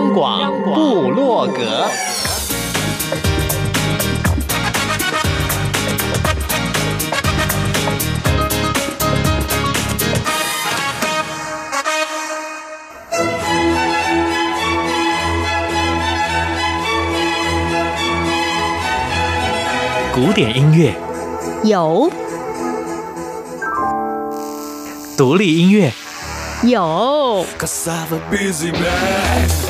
央广布洛格，古典音乐。有，独立音乐。有。民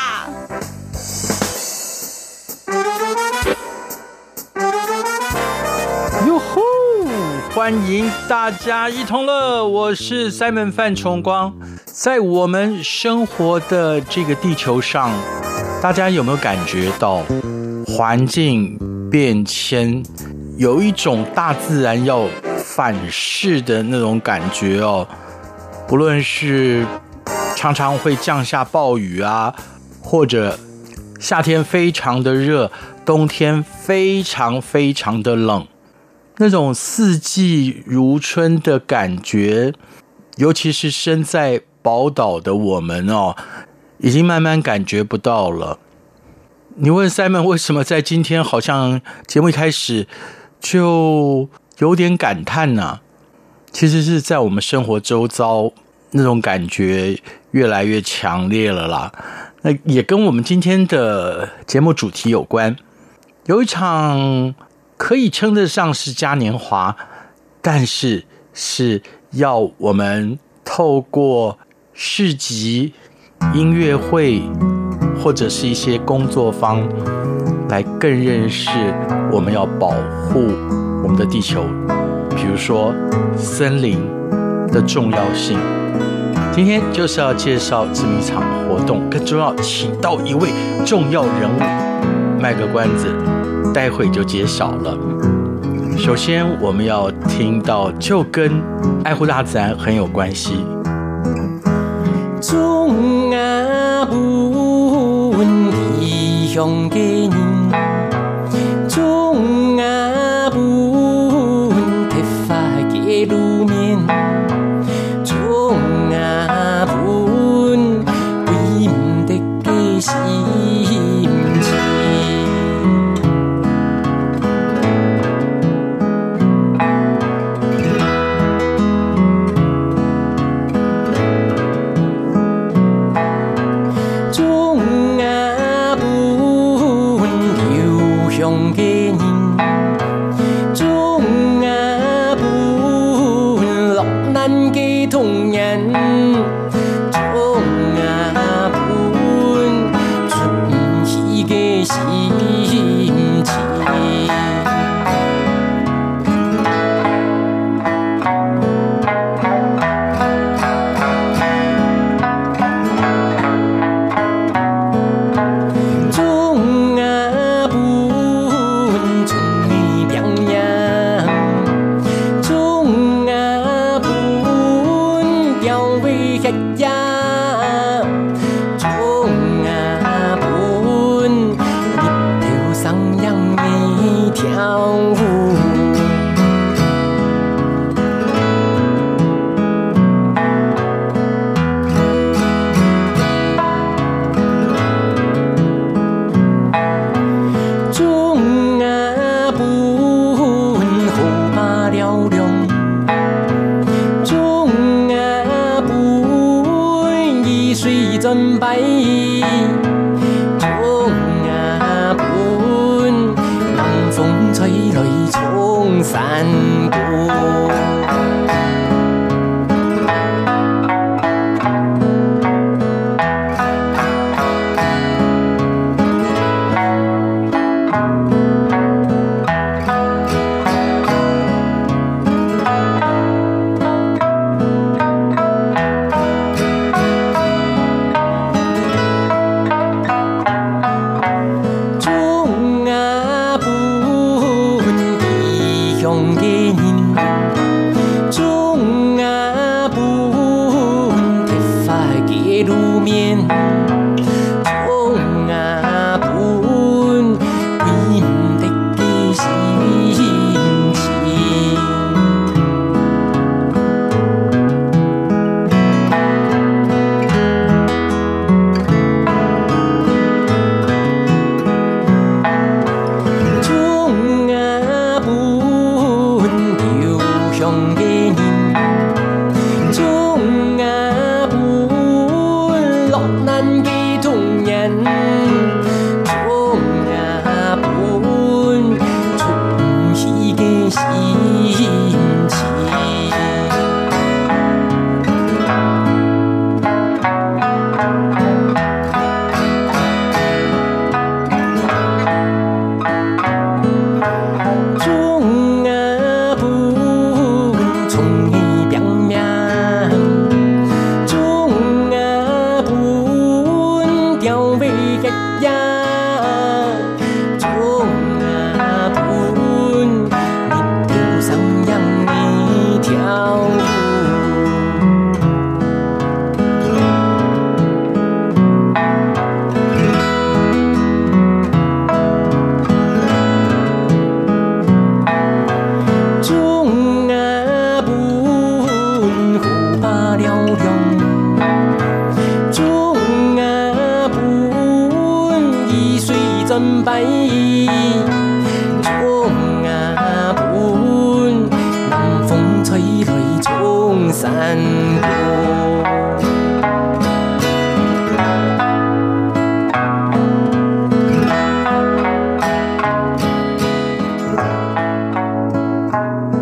欢迎大家一同乐，我是 Simon 范崇光。在我们生活的这个地球上，大家有没有感觉到环境变迁，有一种大自然要反噬的那种感觉哦？不论是常常会降下暴雨啊，或者夏天非常的热，冬天非常非常的冷，那种四季如春的感觉，尤其是身在宝岛的我们哦，已经慢慢感觉不到了。你问 Simon 为什么在今天好像节目一开始就有点感叹呢、其实是在我们生活周遭那种感觉越来越强烈了啦。那也跟我们今天的节目主题有关。有一场可以称得上是嘉年华，但是是要我们透过市集、音乐会或者是一些工作坊，来更认识我们要保护我们的地球，比如说森林的重要性。今天就是要介绍这么一场活动，更重要，请到一位重要人物，卖个关子，待会就揭晓了。首先，我们要听到就跟爱护大自然很有关系。中阿文异乡的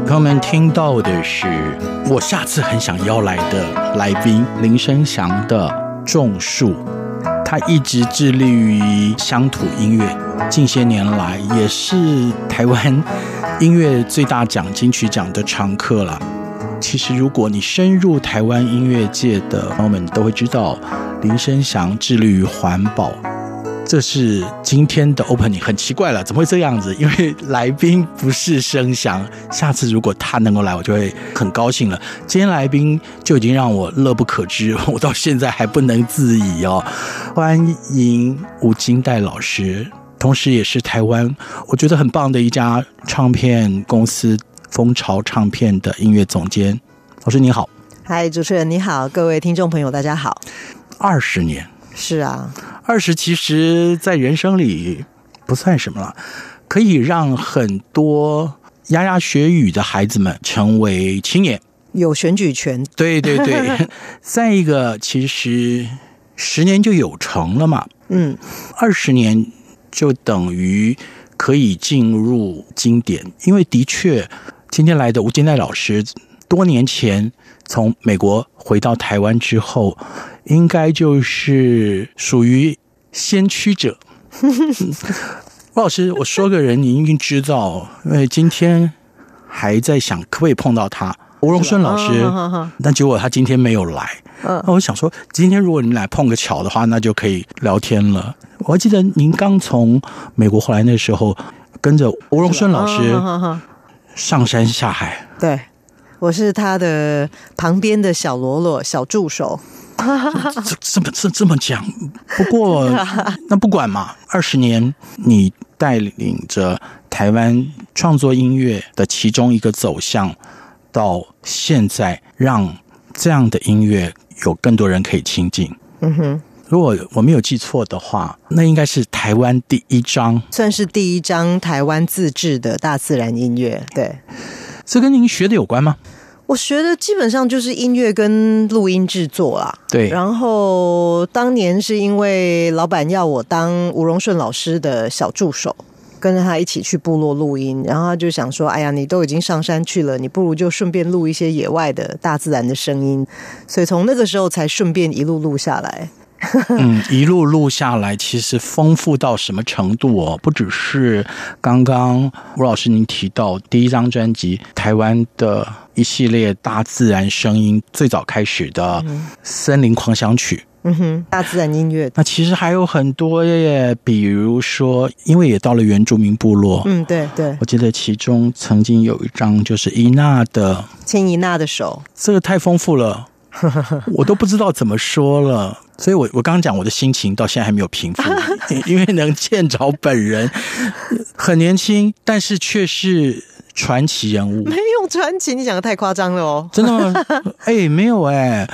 朋友们听到的是我下次很想邀来的来宾林生祥的《种树》，他一直致力于乡土音乐，近些年来也是台湾音乐最大奖金曲奖的常客了。其实，如果你深入台湾音乐界的朋友们都会知道，林生祥致力于环保。这是今天的 opening，很奇怪了，怎么会这样子？因为来宾不是生祥，下次如果他能够来，我就会很高兴了。今天来宾就已经让我乐不可支，我到现在还不能自已哦。欢迎吴金代老师，同时也是台湾我觉得很棒的一家唱片公司风潮唱片的音乐总监。老师你好，嗨，主持人你好，各位听众朋友大家好。二十年。是啊，二十其实，在人生里不算什么了，可以让很多牙牙学语的孩子们成为青年，有选举权。对对对，再一个，其实十年就有成了嘛。嗯，二十年就等于可以进入经典，因为的确，今天来的吴金奈老师，多年前从美国回到台湾之后。应该就是属于先驱者。吴老师，我说个人，你应该知道，因为今天还在想可不可以碰到他，吴荣顺老师。但结果他今天没有来。那我想说，今天如果你们俩碰个巧的话，那就可以聊天了。我还记得您刚从美国回来那时候，跟着吴荣顺老师上山下海。对，我是他的旁边的小喽啰、小助手。这这么这这么讲，不过 那不管嘛。二十年，你带领着台湾创作音乐的其中一个走向，到现在让这样的音乐有更多人可以亲近。嗯哼，如果我没有记错的话，那应该是台湾第一张，算是第一张台湾自制的大自然音乐。对，这跟您学的有关吗？我学的基本上就是音乐跟录音制作啦。对，然后当年是因为老板要我当吴荣顺老师的小助手，跟着他一起去部落录音，然后他就想说：“哎呀，你都已经上山去了，你不如就顺便录一些野外的大自然的声音。”所以从那个时候才顺便一路录下来。嗯，一路录下来，其实丰富到什么程度哦？不只是刚刚吴老师您提到第一张专辑台湾的一系列大自然声音，最早开始的《森林狂想曲》。嗯哼，大自然音乐。那其实还有很多耶，比如说，因为也到了原住民部落。嗯，对对。我记得其中曾经有一张就是伊娜的牵伊娜的手，这个太丰富了。我都不知道怎么说了。所以我我刚刚讲我的心情到现在还没有平复，因为能见着本人，很年轻，但是却是传奇人物。没有传奇，你讲的太夸张了哦。真的吗？哎、欸，没有哎、欸，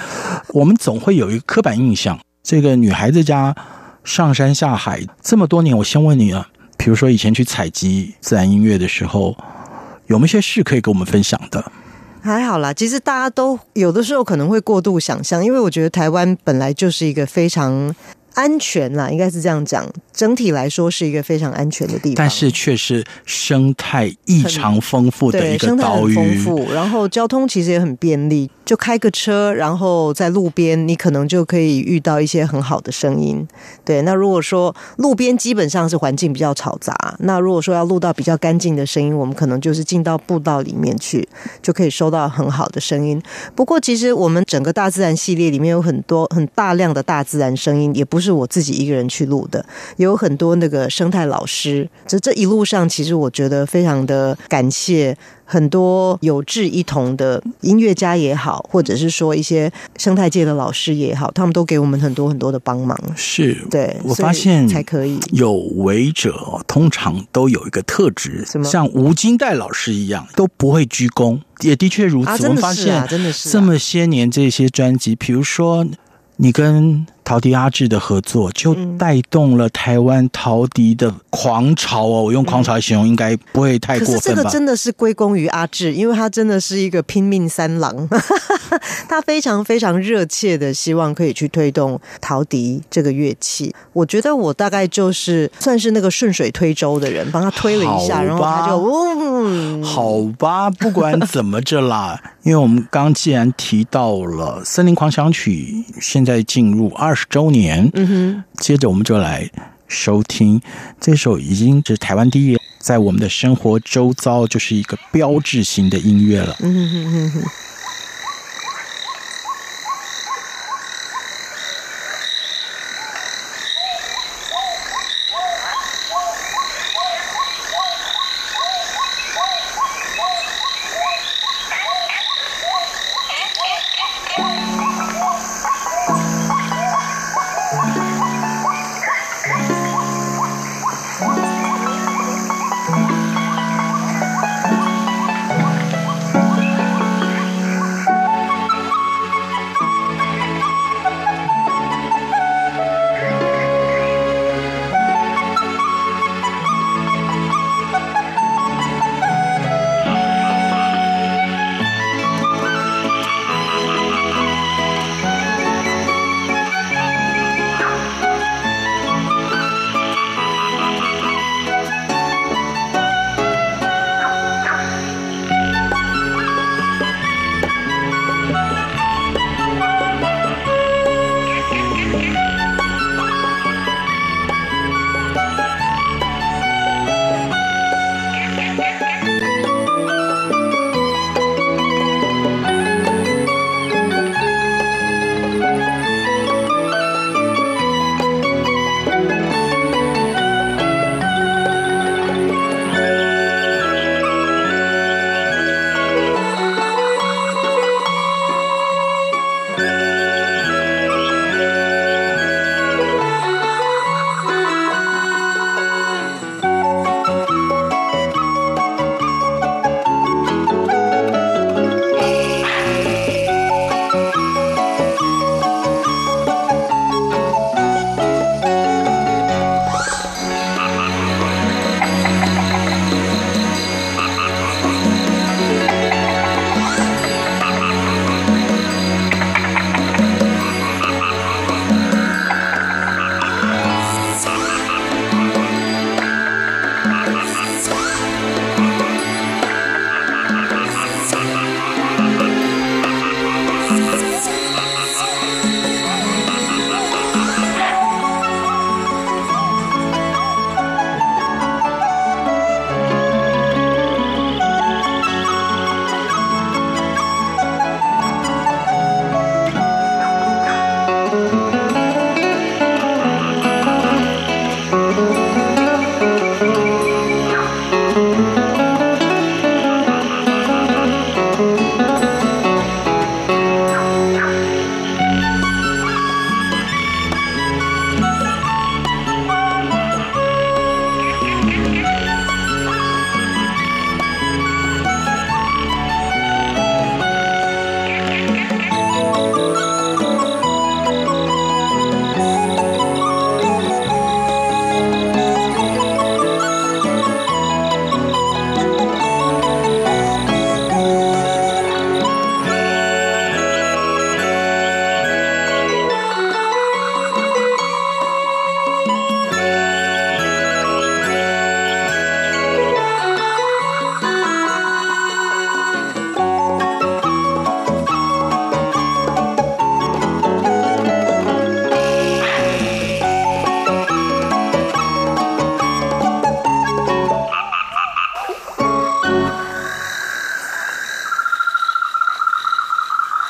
我们总会有一个刻板印象，这个女孩子家上山下海这么多年，我先问你啊，比如说以前去采集自然音乐的时候，有没有些事可以跟我们分享的？还好啦，其实大家都有的时候可能会过度想象，因为我觉得台湾本来就是一个非常安全啦，应该是这样讲。整体来说是一个非常安全的地方，但是却是生态异常丰富的一个岛屿。丰富，然后交通其实也很便利，就开个车，然后在路边，你可能就可以遇到一些很好的声音。对，那如果说路边基本上是环境比较嘈杂，那如果说要录到比较干净的声音，我们可能就是进到步道里面去，就可以收到很好的声音。不过，其实我们整个大自然系列里面有很多很大量的大自然声音，也不是我自己一个人去录的。有很多那个生态老师，这这一路上，其实我觉得非常的感谢很多有志一同的音乐家也好，或者是说一些生态界的老师也好，他们都给我们很多很多的帮忙。是，对，我发现才可以有为者通常都有一个特质，什么？像吴金代老师一样，都不会鞠躬，也的确如此。啊、我们发现，真的是这么些年这些专辑，比如说。你跟陶笛阿志的合作，就带动了台湾陶笛的狂潮哦。我用狂潮来形容，应该不会太过分吧？可是这个真的是归功于阿志，因为他真的是一个拼命三郎，他非常非常热切的希望可以去推动陶笛这个乐器。我觉得我大概就是算是那个顺水推舟的人，帮他推了一下，然后他就嗯，好吧，不管怎么着啦，因为我们刚既然提到了《森林狂想曲》，现在进入二十周年，嗯哼，接着我们就来收听这首已经是台湾第一，在我们的生活周遭就是一个标志性的音乐了。嗯哼哼哼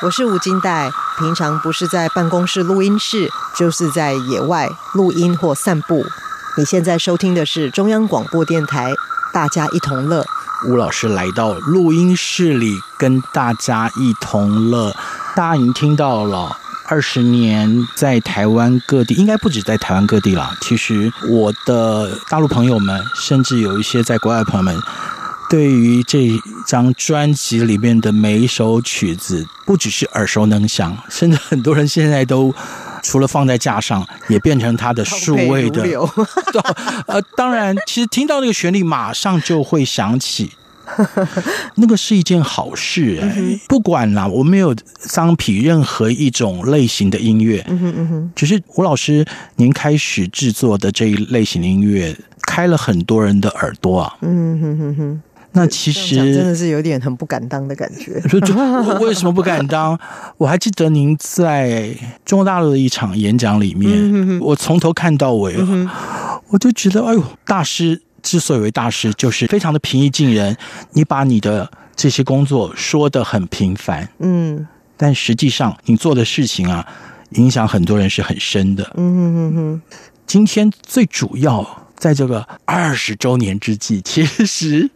我是吴金代，平常不是在办公室录音室，就是在野外录音或散步。你现在收听的是中央广播电台，大家一同乐。吴老师来到录音室里，跟大家一同乐。大家已经听到了，二十年在台湾各地，应该不止在台湾各地了。其实我的大陆朋友们，甚至有一些在国外的朋友们。对于这张专辑里面的每一首曲子，不只是耳熟能详，甚至很多人现在都除了放在架上，也变成他的数位的。呃，当然，其实听到那个旋律，马上就会想起，那个是一件好事哎。不管啦，我没有桑皮任何一种类型的音乐，嗯哼嗯哼，只是吴老师您开始制作的这一类型的音乐，开了很多人的耳朵啊，嗯哼哼哼。那其实真的是有点很不敢当的感觉。为什么不敢当？我还记得您在中国大陆的一场演讲里面，我从头看到尾，我就觉得，哎呦，大师之所以为大师，就是非常的平易近人。你把你的这些工作说的很平凡，嗯，但实际上你做的事情啊，影响很多人是很深的。嗯哼哼哼。今天最主要。在这个二十周年之际，其实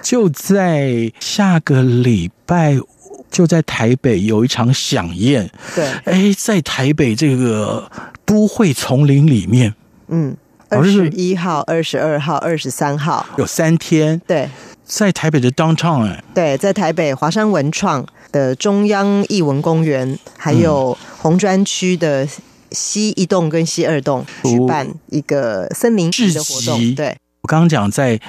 就在下个礼拜，就在台北有一场响宴。对，哎，在台北这个都会丛林里面，嗯，二十一号、二十二号、二十三号有三天。对，在台北的 downtown，哎，对，在台北华山文创的中央艺文公园，还有红专区的。西一栋跟西二栋举办一个森林式的活动。对，我刚刚讲在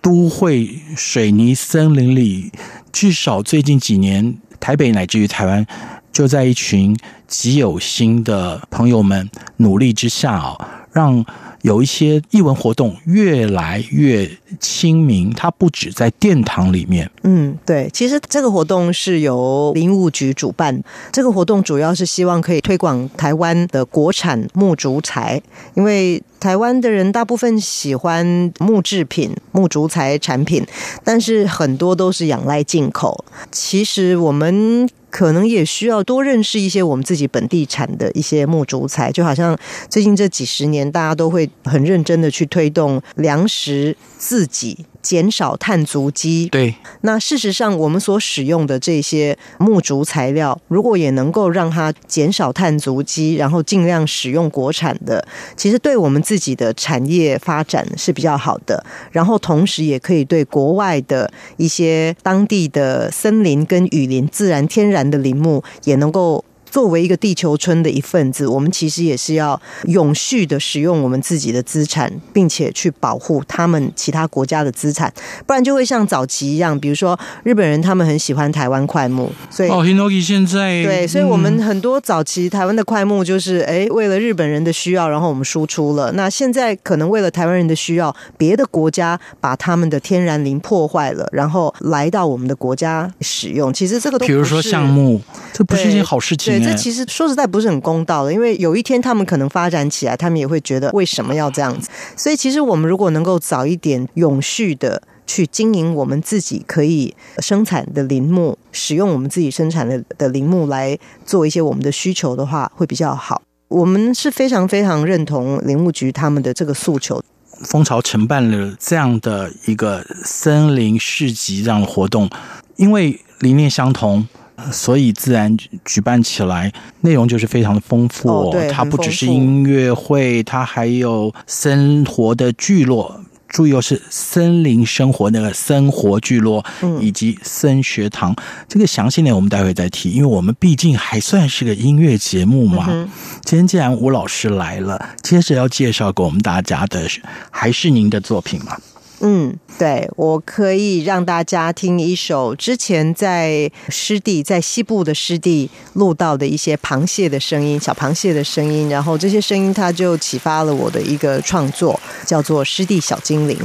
都会水泥森林里，至少最近几年，台北乃至于台湾，就在一群极有心的朋友们努力之下啊，让。有一些艺文活动越来越亲民，它不止在殿堂里面。嗯，对，其实这个活动是由林务局主办。这个活动主要是希望可以推广台湾的国产木竹材，因为台湾的人大部分喜欢木制品、木竹材产品，但是很多都是仰赖进口。其实我们。可能也需要多认识一些我们自己本地产的一些木竹材，就好像最近这几十年，大家都会很认真的去推动粮食自给。减少碳足迹。对，那事实上，我们所使用的这些木竹材料，如果也能够让它减少碳足迹，然后尽量使用国产的，其实对我们自己的产业发展是比较好的。然后同时也可以对国外的一些当地的森林跟雨林、自然天然的林木，也能够。作为一个地球村的一份子，我们其实也是要永续的使用我们自己的资产，并且去保护他们其他国家的资产，不然就会像早期一样，比如说日本人他们很喜欢台湾快木，所以哦，Hinoki 现在对，所以我们很多早期台湾的快木就是哎，为了日本人的需要，然后我们输出了。那现在可能为了台湾人的需要，别的国家把他们的天然林破坏了，然后来到我们的国家使用。其实这个都，比如说项目，这不是一件好事情。这其实说实在不是很公道的，因为有一天他们可能发展起来，他们也会觉得为什么要这样子。所以其实我们如果能够早一点永续的去经营我们自己可以生产的林木，使用我们自己生产的的林木来做一些我们的需求的话，会比较好。我们是非常非常认同林务局他们的这个诉求。蜂巢承办了这样的一个森林市集这样的活动，因为理念相同。所以自然举办起来，内容就是非常的丰富。哦，对，它不只是音乐会，它还有生活的聚落。注意哦，是森林生活那个生活聚落，以及森学堂。嗯、这个详细呢，我们待会再提，因为我们毕竟还算是个音乐节目嘛。嗯、今天既然吴老师来了，接着要介绍给我们大家的，还是您的作品嘛？嗯，对，我可以让大家听一首之前在湿地，在西部的湿地录到的一些螃蟹的声音，小螃蟹的声音，然后这些声音它就启发了我的一个创作，叫做《湿地小精灵》。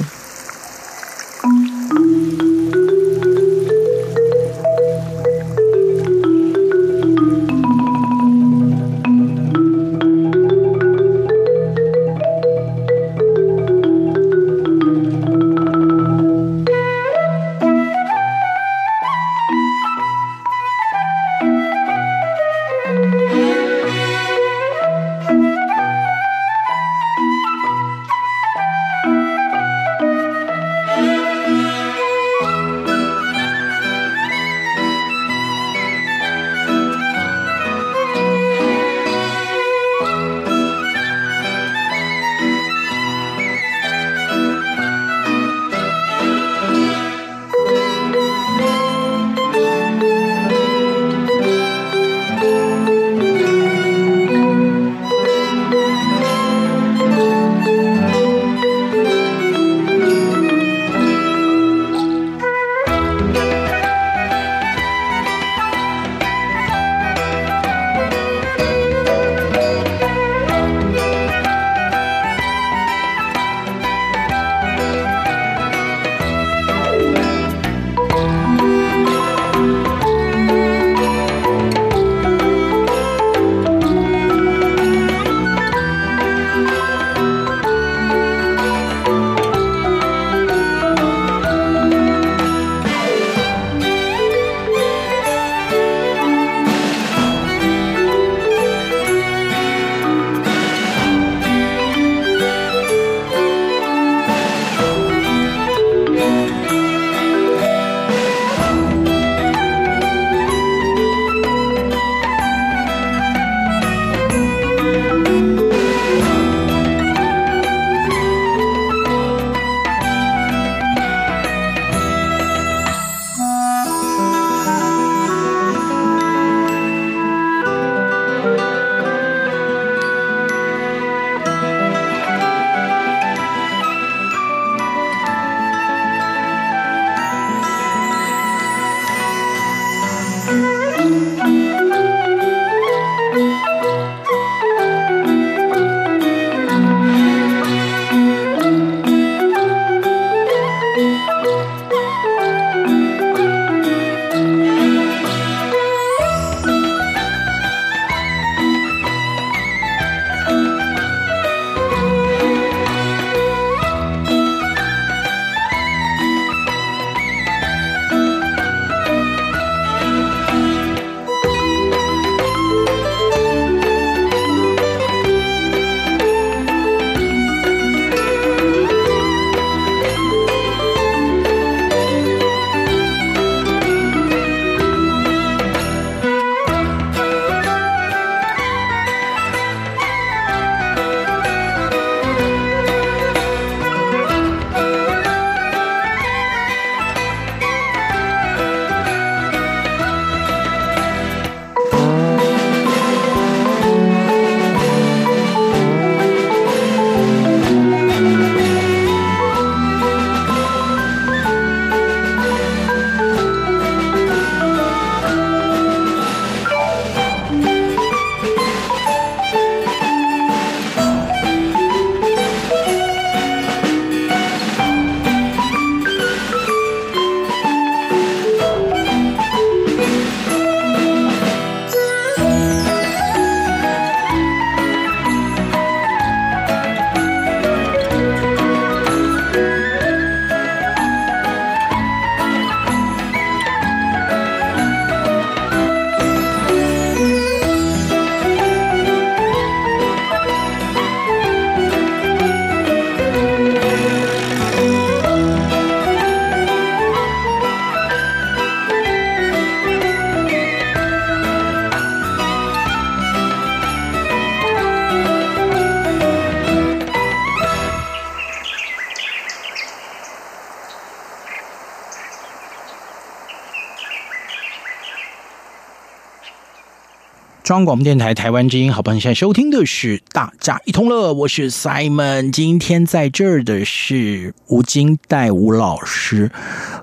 央广播电台台湾之音，好朋友，现在收听的是《大家一通乐》，我是 Simon。今天在这儿的是吴金带吴老师。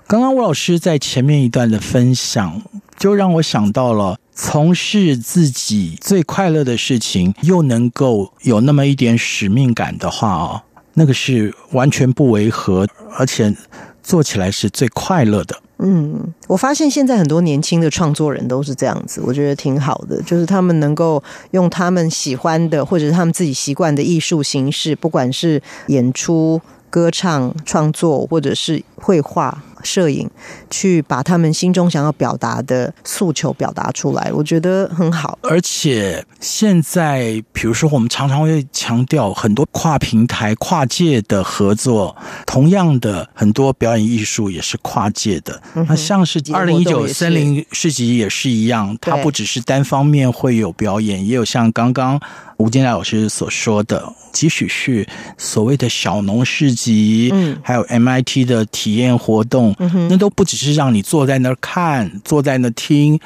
刚刚吴老师在前面一段的分享，就让我想到了从事自己最快乐的事情，又能够有那么一点使命感的话哦，那个是完全不违和，而且做起来是最快乐的。嗯，我发现现在很多年轻的创作人都是这样子，我觉得挺好的，就是他们能够用他们喜欢的或者是他们自己习惯的艺术形式，不管是演出、歌唱、创作，或者是绘画。摄影，去把他们心中想要表达的诉求表达出来，我觉得很好。而且现在，比如说，我们常常会强调很多跨平台、跨界的合作。同样的，很多表演艺术也是跨界的。那、嗯、像是二零一九森林市集也是一样，它不只是单方面会有表演，也有像刚刚吴金来老师所说的，即使是所谓的小农市集，嗯，还有 MIT 的体验活动。嗯哼，那都不只是让你坐在那儿看，坐在那儿听，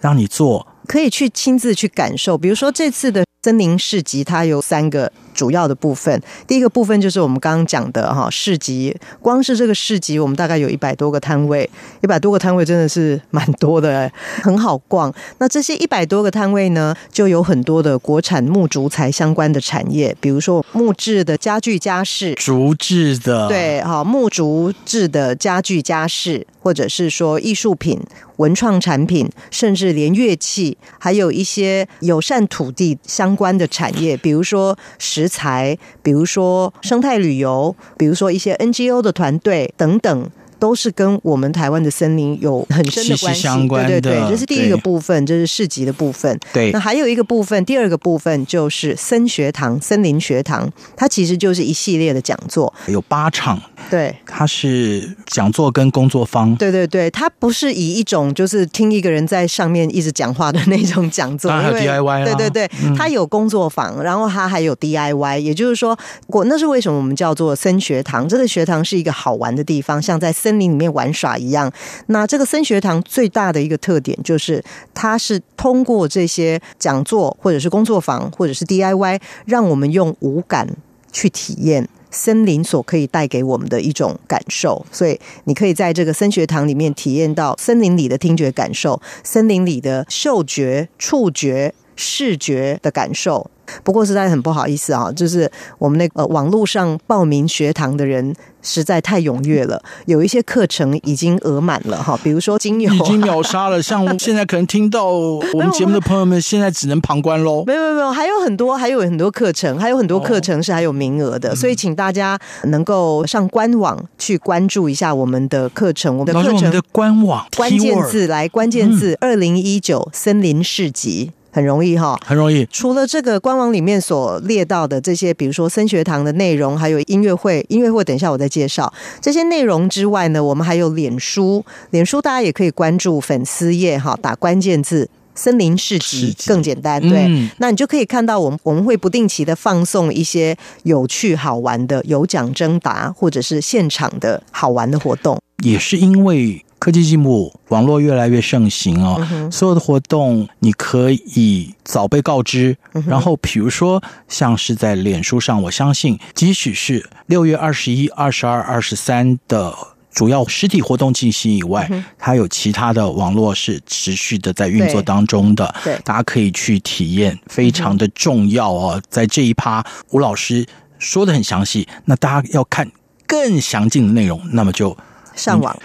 让你做，可以去亲自去感受。比如说这次的森林市集，它有三个。主要的部分，第一个部分就是我们刚刚讲的哈市集，光是这个市集，我们大概有一百多个摊位，一百多个摊位真的是蛮多的，很好逛。那这些一百多个摊位呢，就有很多的国产木竹材相关的产业，比如说木质的家具家饰，竹制的，对，哈木竹制的家具家饰，或者是说艺术品、文创产品，甚至连乐器，还有一些友善土地相关的产业，比如说石。食材，比如说生态旅游，比如说一些 NGO 的团队等等。都是跟我们台湾的森林有很深的关系，相关的。对对对，这是第一个部分，这是市集的部分。对，那还有一个部分，第二个部分就是森学堂、森林学堂，它其实就是一系列的讲座，有八场。对，它是讲座跟工作坊。对对对，它不是以一种就是听一个人在上面一直讲话的那种讲座，还有 DIY。对对对，它有工作坊，然后它还有 DIY。也就是说，我那是为什么我们叫做森学堂？这个学堂是一个好玩的地方，像在森。森林里面玩耍一样，那这个森学堂最大的一个特点就是，它是通过这些讲座或者是工作坊或者是 DIY，让我们用五感去体验森林所可以带给我们的一种感受。所以你可以在这个森学堂里面体验到森林里的听觉感受，森林里的嗅觉、触觉、视觉的感受。不过实在很不好意思啊，就是我们那个网络上报名学堂的人实在太踊跃了，有一些课程已经额满了哈。比如说精油已经秒杀了，像现在可能听到我们节目的朋友们，现在只能旁观喽。没有没有没有，还有很多还有很多课程，还有很多课程是还有名额的，哦、所以请大家能够上官网去关注一下我们的课程。我们的课程的官网关键字来关键字二零一九森林市集。很容易哈，很容易。除了这个官网里面所列到的这些，比如说森学堂的内容，还有音乐会，音乐会等一下我再介绍。这些内容之外呢，我们还有脸书，脸书大家也可以关注粉丝页哈，打关键字“森林市集”更简单，对，嗯、那你就可以看到我们我们会不定期的放送一些有趣好玩的有奖征答或者是现场的好玩的活动，也是因为。科技进步，网络越来越盛行哦。嗯、所有的活动你可以早被告知。嗯、然后，比如说像是在脸书上，我相信，即使是六月二十一、二十二、二十三的主要实体活动进行以外，嗯、它有其他的网络是持续的在运作当中的。对，大家可以去体验，非常的重要哦。嗯、在这一趴，吴老师说的很详细。那大家要看更详尽的内容，那么就上网。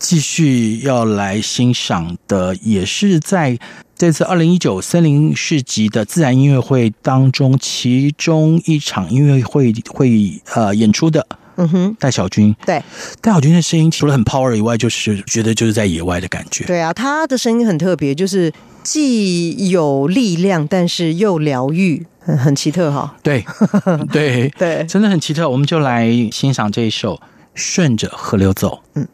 继续要来欣赏的，也是在这次二零一九森林市集的自然音乐会当中，其中一场音乐会会呃演出的，嗯哼，戴小军，对，戴小军的声音除了很 power 以外，就是觉得就是在野外的感觉。对啊，他的声音很特别，就是既有力量，但是又疗愈，很很奇特哈。对对 对，真的很奇特。我们就来欣赏这一首《顺着河流走》。嗯。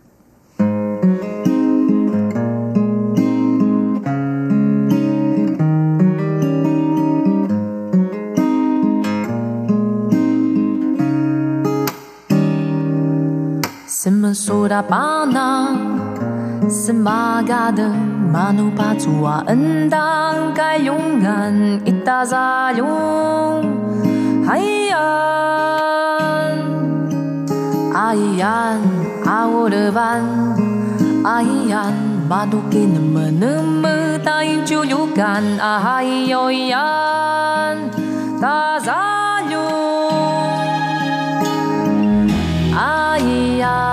Sudah panas, sembaga de manupa cuah endang kayungan. Ita sayung, haiyan, haiyan, awal depan, haiyan, baduki nemenem, mentain cuju kan a haiyo iyan. Ta sayung, haiyan.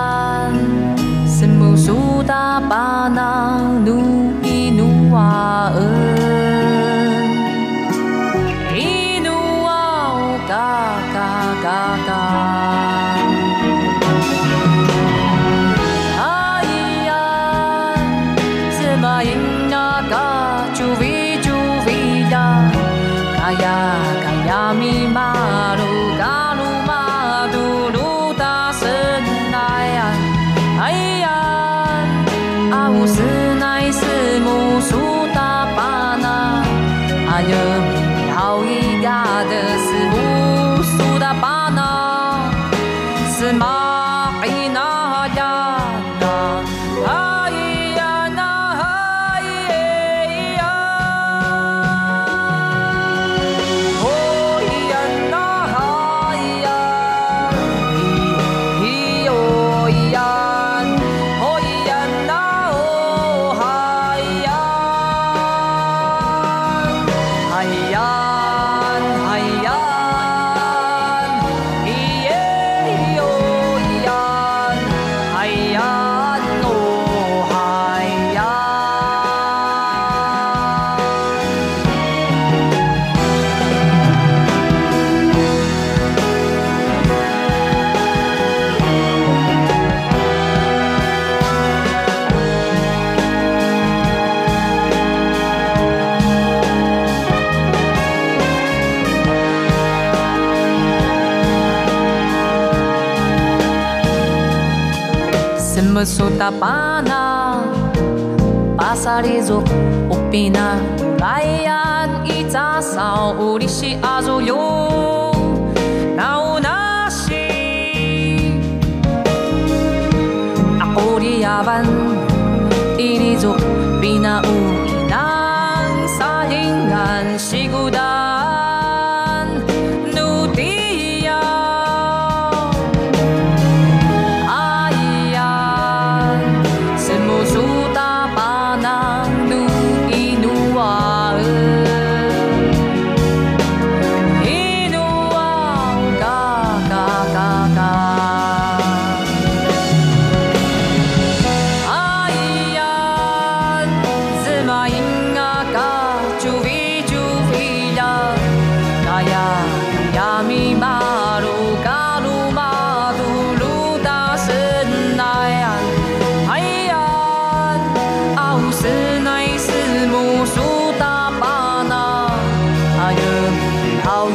sotapana pasarizo opina rayan itasao urishi azo 寺内是母数达八那好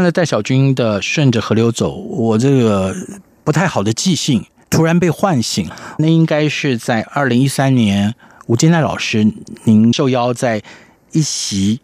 完了戴小军的《顺着河流走》，我这个不太好的记性突然被唤醒。那应该是在二零一三年，吴金奈老师您受邀在一席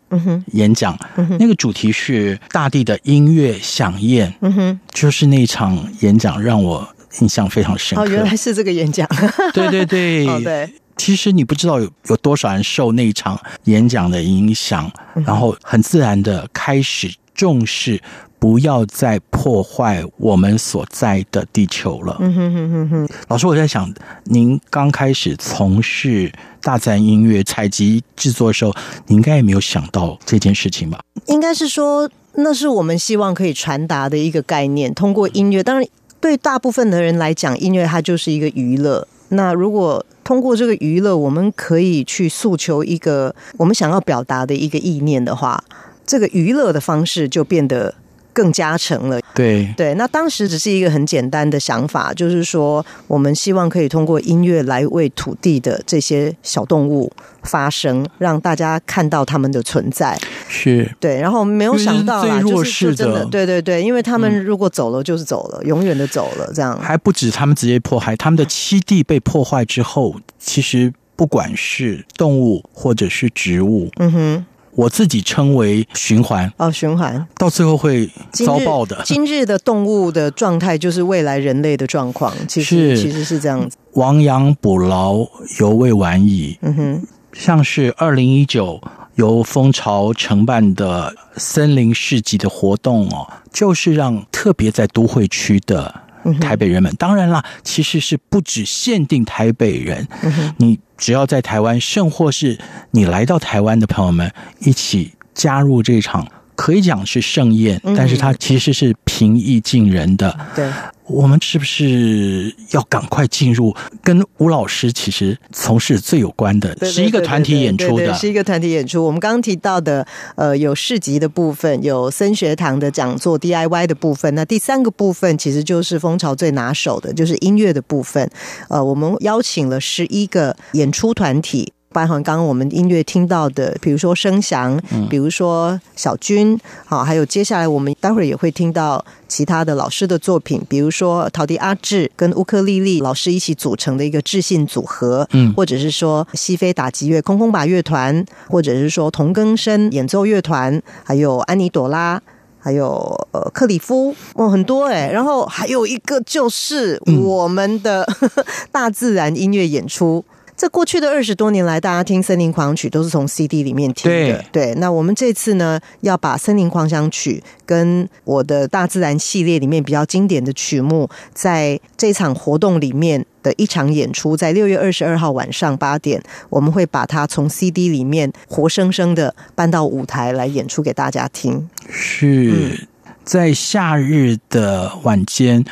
演讲，那个主题是大地的音乐响宴。嗯哼，就是那场演讲让我印象非常深刻。哦，原来是这个演讲。对对对，哦对。其实你不知道有有多少人受那一场演讲的影响，嗯然后很自然的开始重视，不要再破坏我们所在的地球了。嗯哼哼哼哼。老师，我在想，您刚开始从事大自然音乐采集制作的时候，你应该也没有想到这件事情吧？应该是说，那是我们希望可以传达的一个概念。通过音乐，当然对大部分的人来讲，音乐它就是一个娱乐。那如果通过这个娱乐，我们可以去诉求一个我们想要表达的一个意念的话，这个娱乐的方式就变得更加成了。对对，那当时只是一个很简单的想法，就是说，我们希望可以通过音乐来为土地的这些小动物发声，让大家看到他们的存在。是，对，然后没有想到啦，最弱就是真的，对对对，因为他们如果走了就是走了，嗯、永远的走了，这样还不止他们直接迫害，他们的栖地被破坏之后，其实不管是动物或者是植物，嗯哼。我自己称为循环哦，循环到最后会遭报的。今日，今日的动物的状态就是未来人类的状况，其实其实是这样子。亡羊补牢，犹未晚矣。嗯哼，像是二零一九由蜂巢承办的森林市集的活动哦，就是让特别在都会区的。台北人们，当然啦，其实是不只限定台北人。嗯你只要在台湾，甚或是你来到台湾的朋友们，一起加入这场，可以讲是盛宴，但是它其实是平易近人的。对。我们是不是要赶快进入跟吴老师其实从事最有关的，十一个团体演出的，是一个团体演出。我们刚刚提到的，呃，有市集的部分，有森学堂的讲座 DIY 的部分。那第三个部分其实就是蜂巢最拿手的，就是音乐的部分。呃，我们邀请了十一个演出团体。包含刚刚我们音乐听到的，比如说声响，比如说小军，好，还有接下来我们待会儿也会听到其他的老师的作品，比如说陶笛阿志跟乌克丽丽老师一起组成的一个智信组合，嗯，或者是说西非打击乐空空把乐团，或者是说童更生演奏乐团，还有安妮朵拉，还有呃克里夫，哦，很多哎，然后还有一个就是我们的 大自然音乐演出。在过去的二十多年来，大家听《森林狂想曲》都是从 CD 里面听的。对，对，那我们这次呢，要把《森林狂想曲》跟我的大自然系列里面比较经典的曲目，在这场活动里面的一场演出，在六月二十二号晚上八点，我们会把它从 CD 里面活生生的搬到舞台来演出给大家听。是在夏日的晚间。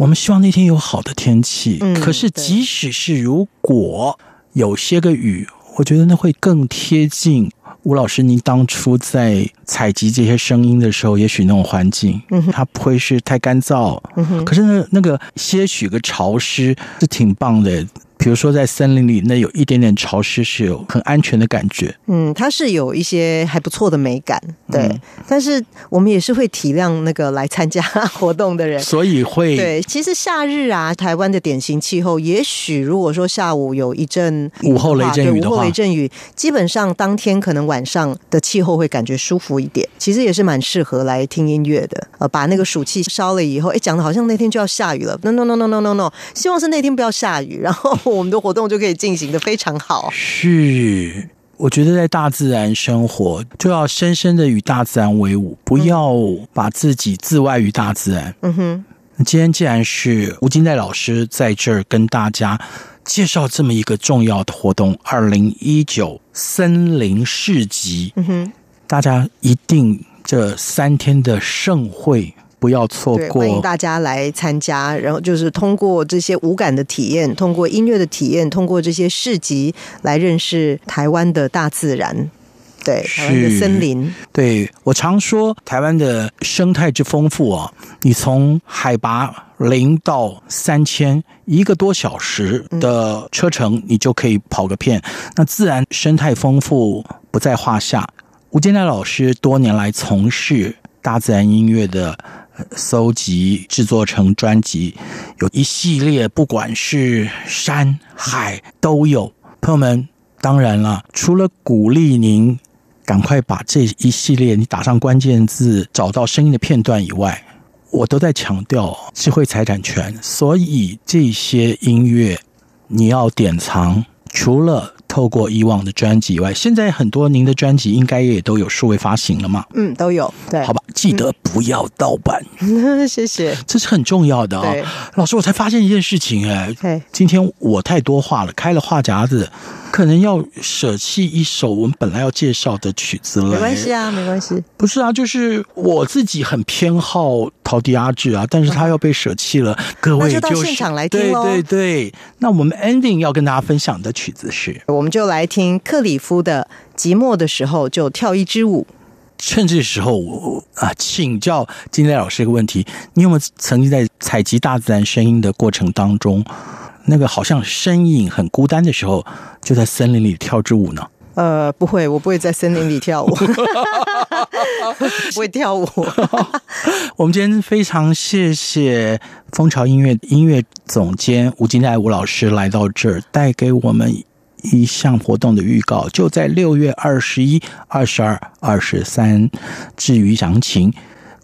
我们希望那天有好的天气，嗯，可是即使是如果有些个雨，我觉得那会更贴近吴老师您当初在采集这些声音的时候，也许那种环境，嗯，它不会是太干燥，嗯，可是那那个些许个潮湿是挺棒的。比如说，在森林里，那有一点点潮湿，是有很安全的感觉。嗯，它是有一些还不错的美感，对。嗯、但是我们也是会体谅那个来参加活动的人，所以会对。其实夏日啊，台湾的典型气候，也许如果说下午有一阵午后雷阵雨的话，午后雷阵雨，基本上当天可能晚上的气候会感觉舒服一点。其实也是蛮适合来听音乐的。呃，把那个暑气烧了以后，哎，讲的好像那天就要下雨了。No no no no no no no，希望是那天不要下雨，然后。我们的活动就可以进行的非常好。是，我觉得在大自然生活，就要深深的与大自然为伍，不要把自己自外于大自然。嗯哼。今天既然是吴金代老师在这儿跟大家介绍这么一个重要的活动——二零一九森林市集。嗯哼。大家一定这三天的盛会。不要错过！欢迎大家来参加，然后就是通过这些无感的体验，通过音乐的体验，通过这些市集来认识台湾的大自然，对，台湾的森林。对，我常说，台湾的生态之丰富啊，你从海拔零到三千一个多小时的车程，你就可以跑个遍。嗯、那自然生态丰富不在话下。吴建奈老师多年来从事大自然音乐的搜集制作成专辑，有一系列，不管是山海都有。朋友们，当然了，除了鼓励您赶快把这一系列你打上关键字，找到声音的片段以外，我都在强调智慧财产权，所以这些音乐你要典藏，除了。透过以往的专辑以外，现在很多您的专辑应该也都有数位发行了嘛？嗯，都有。对，好吧，记得不要盗版。嗯、谢谢，这是很重要的啊、哦。老师，我才发现一件事情哎，嘿今天我太多话了，开了话匣子。可能要舍弃一首我们本来要介绍的曲子了。没关系啊，没关系。不是啊，就是我自己很偏好陶笛阿志啊，但是他要被舍弃了。各位就，就到现场来听喽。对对对，那我们 ending 要跟大家分享的曲子是，我们就来听克里夫的《寂寞的时候就跳一支舞》。趁这时候我啊，请教金代老师一个问题：你有没有曾经在采集大自然声音的过程当中？那个好像身影很孤单的时候，就在森林里跳支舞呢？呃，不会，我不会在森林里跳舞，不会跳舞。我们今天非常谢谢蜂巢音乐音乐总监吴金代吴老师来到这儿，带给我们一项活动的预告，就在六月二十一、二十二、二十三。至于详情，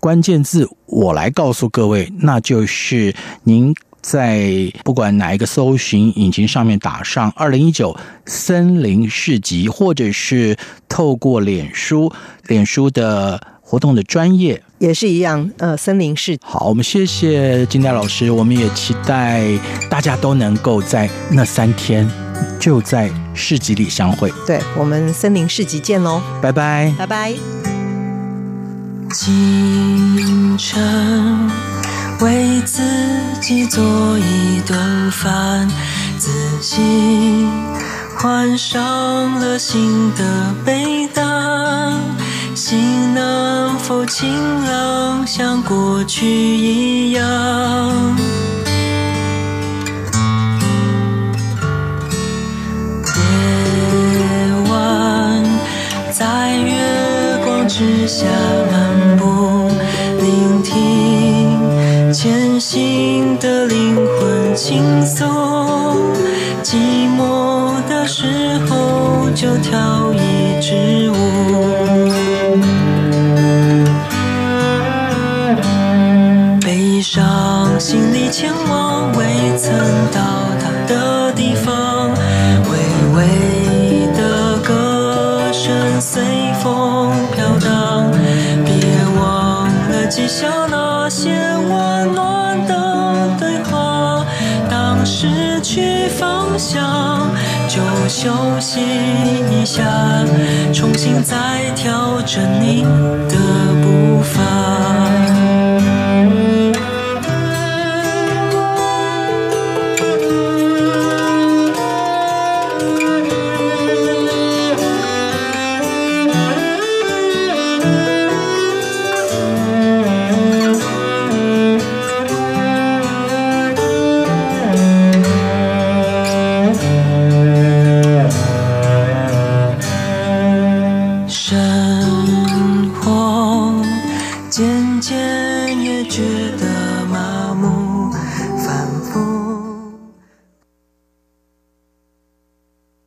关键字我来告诉各位，那就是您。在不管哪一个搜寻引擎上面打上“二零一九森林市集”，或者是透过脸书，脸书的活动的专业也是一样。呃，森林市好，我们谢谢金代老师，我们也期待大家都能够在那三天就在市集里相会。对，我们森林市集见喽，拜拜，拜拜。清晨。为自己做一顿饭，自己换上了新的被单，心能否晴朗，像过去一样？在月光之下漫步，聆听。前行的灵魂轻松，寂寞的时候就跳一支就休息一下，重新再调整你的步伐。